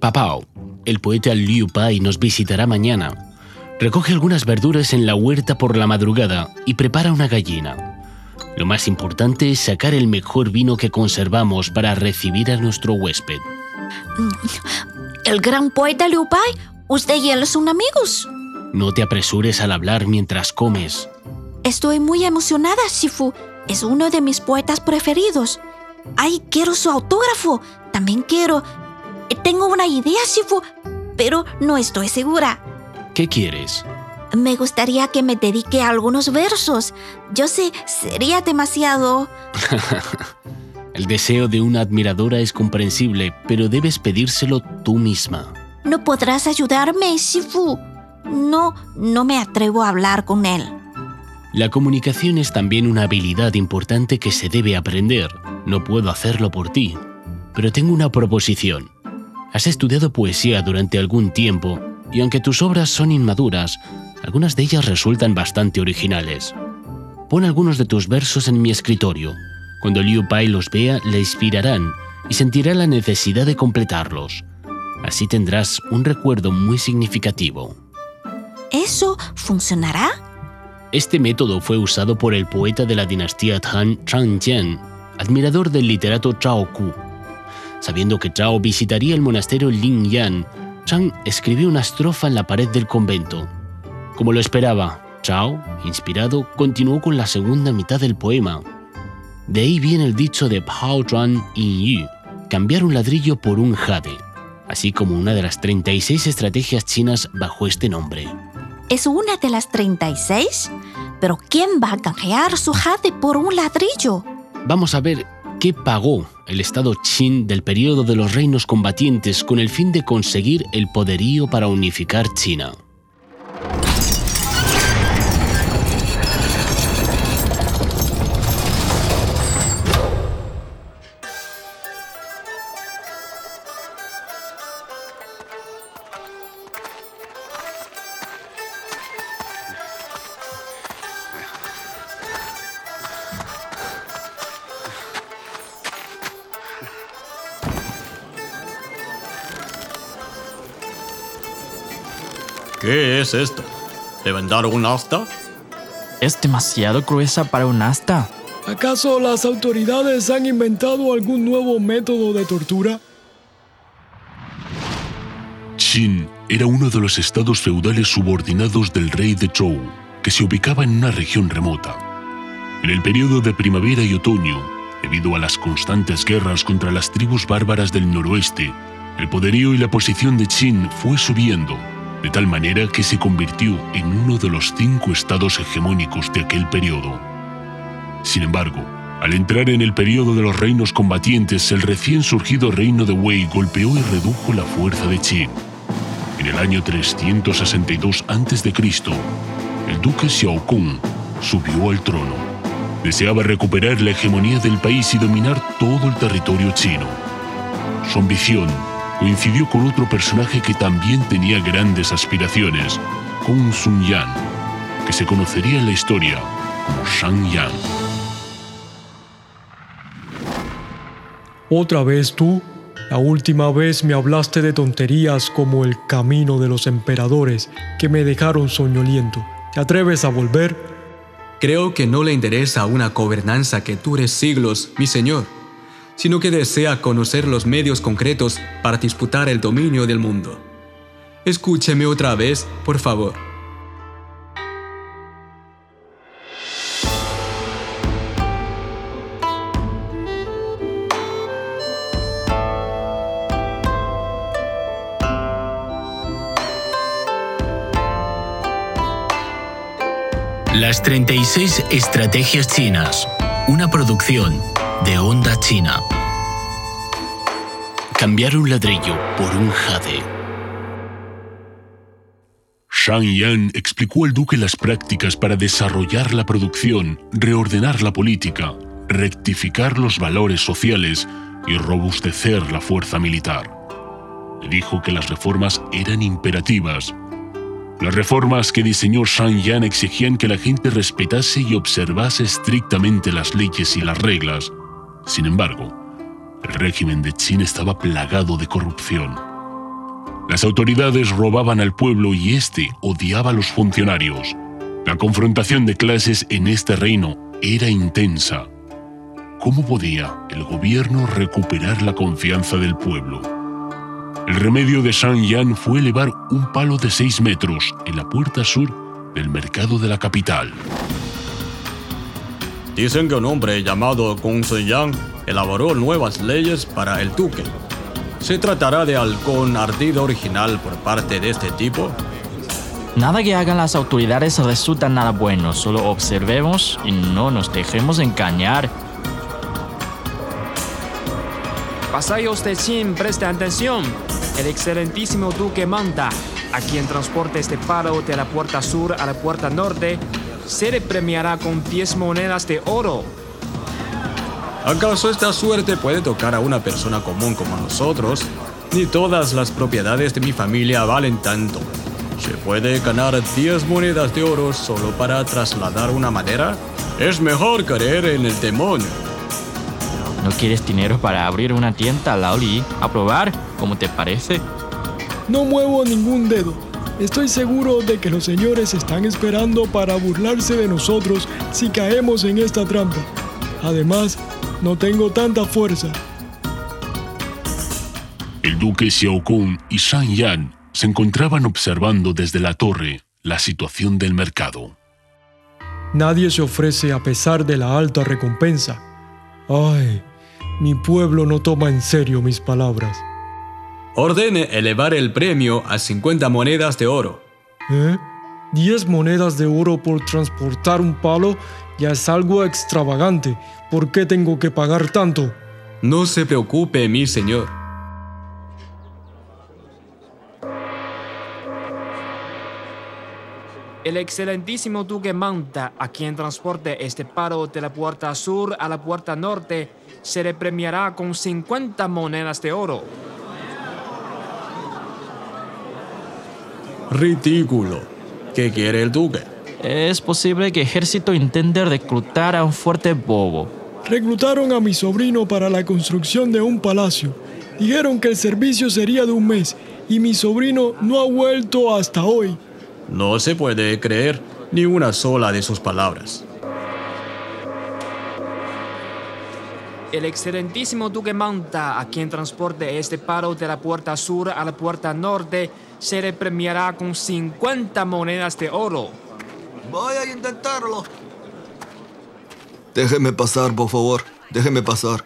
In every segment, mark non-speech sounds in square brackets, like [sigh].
Papao, el poeta Liu Pai nos visitará mañana. Recoge algunas verduras en la huerta por la madrugada y prepara una gallina. Lo más importante es sacar el mejor vino que conservamos para recibir a nuestro huésped. El gran poeta Liu Pai, usted y él son amigos. No te apresures al hablar mientras comes. Estoy muy emocionada, Shifu. Es uno de mis poetas preferidos. Ay, quiero su autógrafo. También quiero. Tengo una idea, Shifu, pero no estoy segura. ¿Qué quieres? Me gustaría que me dedique a algunos versos. Yo sé, sería demasiado... [laughs] El deseo de una admiradora es comprensible, pero debes pedírselo tú misma. ¿No podrás ayudarme, Shifu? No, no me atrevo a hablar con él. La comunicación es también una habilidad importante que se debe aprender. No puedo hacerlo por ti, pero tengo una proposición. Has estudiado poesía durante algún tiempo y aunque tus obras son inmaduras, algunas de ellas resultan bastante originales. Pon algunos de tus versos en mi escritorio. Cuando Liu Pai los vea, le inspirarán y sentirá la necesidad de completarlos. Así tendrás un recuerdo muy significativo. ¿Eso funcionará? Este método fue usado por el poeta de la dinastía Han Chang Jian, admirador del literato Zhao Ku. Sabiendo que Zhao visitaría el monasterio Yan, Chang escribió una estrofa en la pared del convento. Como lo esperaba, Chao, inspirado, continuó con la segunda mitad del poema. De ahí viene el dicho de Pao Zhuan Yin Yu, cambiar un ladrillo por un jade, así como una de las 36 estrategias chinas bajo este nombre. ¿Es una de las 36? ¿Pero quién va a canjear su jade por un ladrillo? Vamos a ver qué pagó el Estado Qin del periodo de los reinos combatientes con el fin de conseguir el poderío para unificar China. ¿Qué es esto? ¿Deben dar un asta? Es demasiado gruesa para un asta. ¿Acaso las autoridades han inventado algún nuevo método de tortura? Qin era uno de los estados feudales subordinados del rey de Zhou, que se ubicaba en una región remota. En el periodo de primavera y otoño, debido a las constantes guerras contra las tribus bárbaras del noroeste, el poderío y la posición de Qin fue subiendo de tal manera que se convirtió en uno de los cinco estados hegemónicos de aquel periodo. Sin embargo, al entrar en el periodo de los reinos combatientes, el recién surgido reino de Wei golpeó y redujo la fuerza de Qin. En el año 362 a.C., el duque Xiaokong subió al trono. Deseaba recuperar la hegemonía del país y dominar todo el territorio chino. Su ambición coincidió con otro personaje que también tenía grandes aspiraciones, Kong Sun Yan, que se conocería en la historia como Shang Yang. ¿Otra vez tú? La última vez me hablaste de tonterías como el camino de los emperadores que me dejaron soñoliento. ¿Te atreves a volver? Creo que no le interesa una gobernanza que dure siglos, mi señor sino que desea conocer los medios concretos para disputar el dominio del mundo. Escúcheme otra vez, por favor. Las 36 Estrategias Chinas, una producción de Onda China. Cambiar un ladrillo por un jade. Shang Yan explicó al duque las prácticas para desarrollar la producción, reordenar la política, rectificar los valores sociales y robustecer la fuerza militar. Le dijo que las reformas eran imperativas. Las reformas que diseñó Shang Yan exigían que la gente respetase y observase estrictamente las leyes y las reglas, sin embargo, el régimen de Qin estaba plagado de corrupción. Las autoridades robaban al pueblo y éste odiaba a los funcionarios. La confrontación de clases en este reino era intensa. ¿Cómo podía el gobierno recuperar la confianza del pueblo? El remedio de Shang Yan fue elevar un palo de 6 metros en la puerta sur del mercado de la capital. Dicen que un hombre llamado Kung Sun Yang elaboró nuevas leyes para el duque. ¿Se tratará de halcón ardido original por parte de este tipo? Nada que hagan las autoridades resulta nada bueno, solo observemos y no nos dejemos engañar. Vasallos de Qin, presten atención. El excelentísimo duque manda a quien transporte este palo de la puerta sur a la puerta norte, se le premiará con 10 monedas de oro. ¿Acaso esta suerte puede tocar a una persona común como nosotros? Ni todas las propiedades de mi familia valen tanto. ¿Se puede ganar 10 monedas de oro solo para trasladar una madera? Es mejor creer en el demonio. ¿No quieres dinero para abrir una tienda, Laoli? ¿A probar? ¿Cómo te parece? No muevo ningún dedo. Estoy seguro de que los señores están esperando para burlarse de nosotros si caemos en esta trampa. Además, no tengo tanta fuerza. El duque Xiaokun y Shang Yan se encontraban observando desde la torre la situación del mercado. Nadie se ofrece a pesar de la alta recompensa. Ay, mi pueblo no toma en serio mis palabras. Ordene elevar el premio a 50 monedas de oro. ¿Eh? ¿10 monedas de oro por transportar un palo? Ya es algo extravagante. ¿Por qué tengo que pagar tanto? No se preocupe, mi señor. El excelentísimo duque manda a quien transporte este palo de la puerta sur a la puerta norte, se le premiará con 50 monedas de oro. Ridículo. ¿Qué quiere el duque? Es posible que ejército intente reclutar a un fuerte bobo. Reclutaron a mi sobrino para la construcción de un palacio. Dijeron que el servicio sería de un mes y mi sobrino no ha vuelto hasta hoy. No se puede creer ni una sola de sus palabras. El excelentísimo duque manda a quien transporte este palo de la puerta sur a la puerta norte, se le premiará con 50 monedas de oro. Voy a intentarlo. Déjeme pasar, por favor. Déjeme pasar.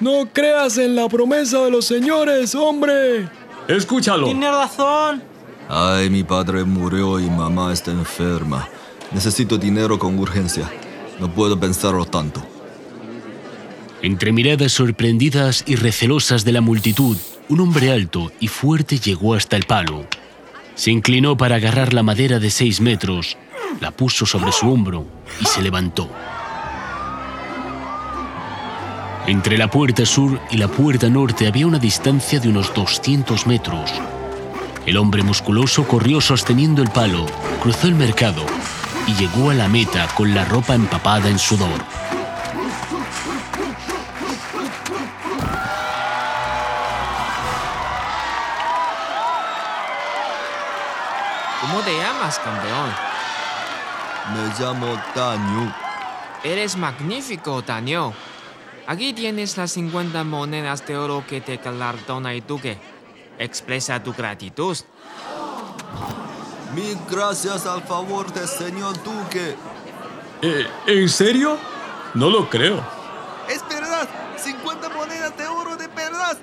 No creas en la promesa de los señores, hombre. Escúchalo. Tiene razón. Ay, mi padre murió y mamá está enferma. Necesito dinero con urgencia. No puedo pensarlo tanto. Entre miradas sorprendidas y recelosas de la multitud, un hombre alto y fuerte llegó hasta el palo. Se inclinó para agarrar la madera de seis metros, la puso sobre su hombro y se levantó. Entre la puerta sur y la puerta norte había una distancia de unos 200 metros. El hombre musculoso corrió sosteniendo el palo, cruzó el mercado y llegó a la meta con la ropa empapada en sudor. ¿Cómo te llamas, campeón? Me llamo Tanyu. Eres magnífico, Daniel. Aquí tienes las 50 monedas de oro que te galardona el duque. Expresa tu gratitud. Mil gracias al favor del señor Duque. Eh, ¿En serio? No lo creo. Es verdad. 50 monedas de oro de verdad.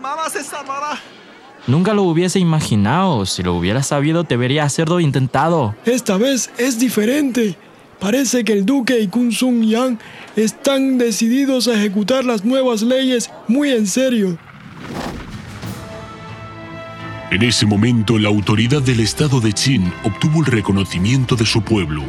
Mamá se salvará. Nunca lo hubiese imaginado. Si lo hubiera sabido, debería hacerlo intentado. Esta vez es diferente. Parece que el duque y Kun Sun Yang están decididos a ejecutar las nuevas leyes muy en serio. En ese momento, la autoridad del estado de Qin obtuvo el reconocimiento de su pueblo.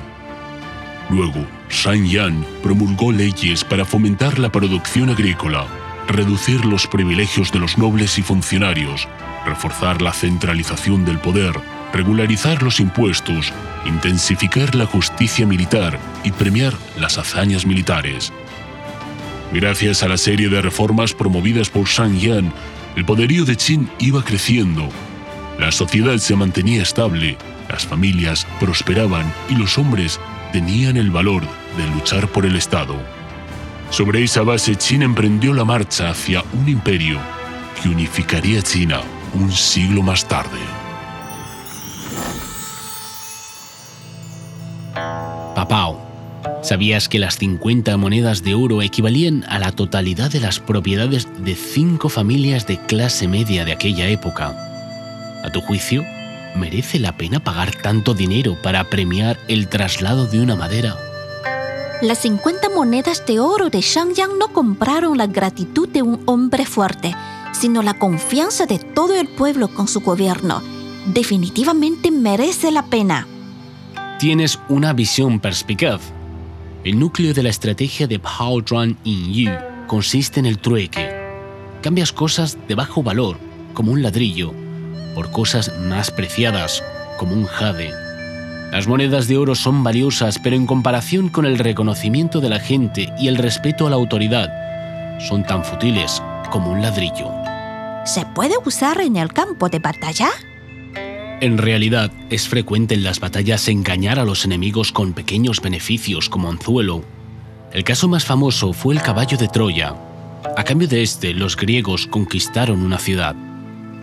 Luego, Shang Yan promulgó leyes para fomentar la producción agrícola, reducir los privilegios de los nobles y funcionarios, reforzar la centralización del poder, regularizar los impuestos, intensificar la justicia militar y premiar las hazañas militares. Gracias a la serie de reformas promovidas por Shang Yan, El poderío de Qin iba creciendo, la sociedad se mantenía estable, las familias prosperaban y los hombres tenían el valor de luchar por el Estado. Sobre esa base, Qin emprendió la marcha hacia un imperio que unificaría China un siglo más tarde. Papao, ¿sabías que las 50 monedas de oro equivalían a la totalidad de las propiedades de cinco familias de clase media de aquella época? A tu juicio, ¿merece la pena pagar tanto dinero para premiar el traslado de una madera? Las 50 monedas de oro de Shangyang no compraron la gratitud de un hombre fuerte, sino la confianza de todo el pueblo con su gobierno. Definitivamente merece la pena. Tienes una visión perspicaz. El núcleo de la estrategia de Pao Zhuan Yu consiste en el trueque. Cambias cosas de bajo valor, como un ladrillo, por cosas más preciadas, como un jade. Las monedas de oro son valiosas, pero en comparación con el reconocimiento de la gente y el respeto a la autoridad, son tan futiles como un ladrillo. ¿Se puede usar en el campo de batalla? En realidad, es frecuente en las batallas engañar a los enemigos con pequeños beneficios como anzuelo. El caso más famoso fue el caballo de Troya. A cambio de este, los griegos conquistaron una ciudad.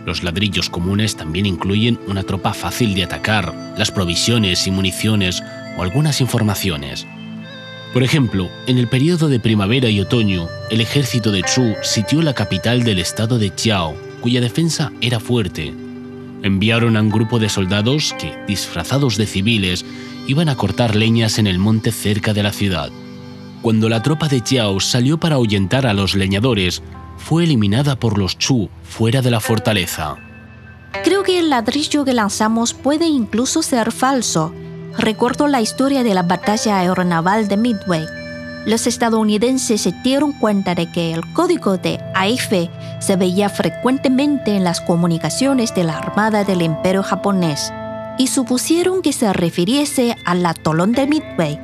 Los ladrillos comunes también incluyen una tropa fácil de atacar, las provisiones y municiones o algunas informaciones. Por ejemplo, en el periodo de primavera y otoño, el ejército de Chu sitió la capital del estado de Chiao, cuya defensa era fuerte. Enviaron a un grupo de soldados que, disfrazados de civiles, iban a cortar leñas en el monte cerca de la ciudad. Cuando la tropa de Chiao salió para ahuyentar a los leñadores, fue eliminada por los Chu fuera de la fortaleza. Creo que el ladrillo que lanzamos puede incluso ser falso. Recuerdo la historia de la batalla aeronaval de Midway. Los estadounidenses se dieron cuenta de que el código de AIFE se veía frecuentemente en las comunicaciones de la Armada del Imperio japonés y supusieron que se refiriese al atolón de Midway.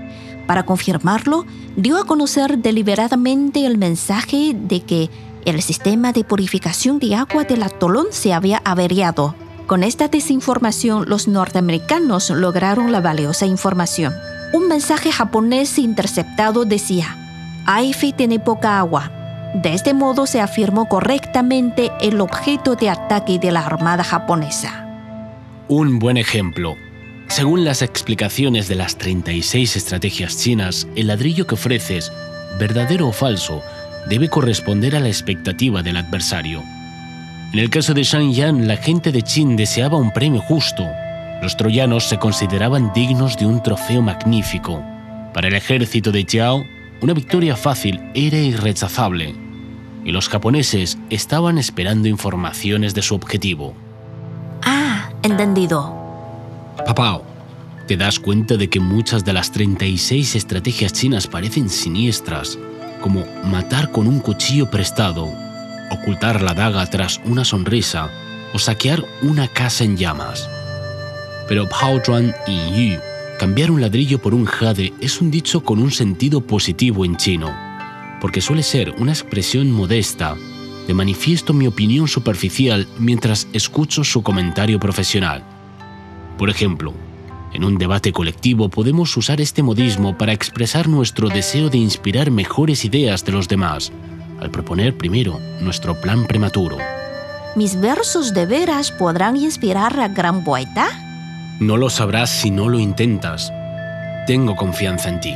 Para confirmarlo, dio a conocer deliberadamente el mensaje de que el sistema de purificación de agua del atolón se había averiado. Con esta desinformación, los norteamericanos lograron la valiosa información. Un mensaje japonés interceptado decía, AIFE tiene poca agua. De este modo se afirmó correctamente el objeto de ataque de la Armada japonesa. Un buen ejemplo. Según las explicaciones de las 36 estrategias chinas, el ladrillo que ofreces, verdadero o falso, debe corresponder a la expectativa del adversario. En el caso de Shang Yan, la gente de Qin deseaba un premio justo. Los troyanos se consideraban dignos de un trofeo magnífico. Para el ejército de Jiao, una victoria fácil era irrechazable. Y los japoneses estaban esperando informaciones de su objetivo. Ah, entendido. Papao, ¿te das cuenta de que muchas de las 36 estrategias chinas parecen siniestras como matar con un cuchillo prestado, ocultar la daga tras una sonrisa o saquear una casa en llamas. Pero Pao Zhuan y Yu, cambiar un ladrillo por un jade es un dicho con un sentido positivo en chino, porque suele ser una expresión modesta de manifiesto mi opinión superficial mientras escucho su comentario profesional. Por ejemplo, en un debate colectivo podemos usar este modismo para expresar nuestro deseo de inspirar mejores ideas de los demás, al proponer primero nuestro plan prematuro. ¿Mis versos de veras podrán inspirar a gran poeta? No lo sabrás si no lo intentas. Tengo confianza en ti.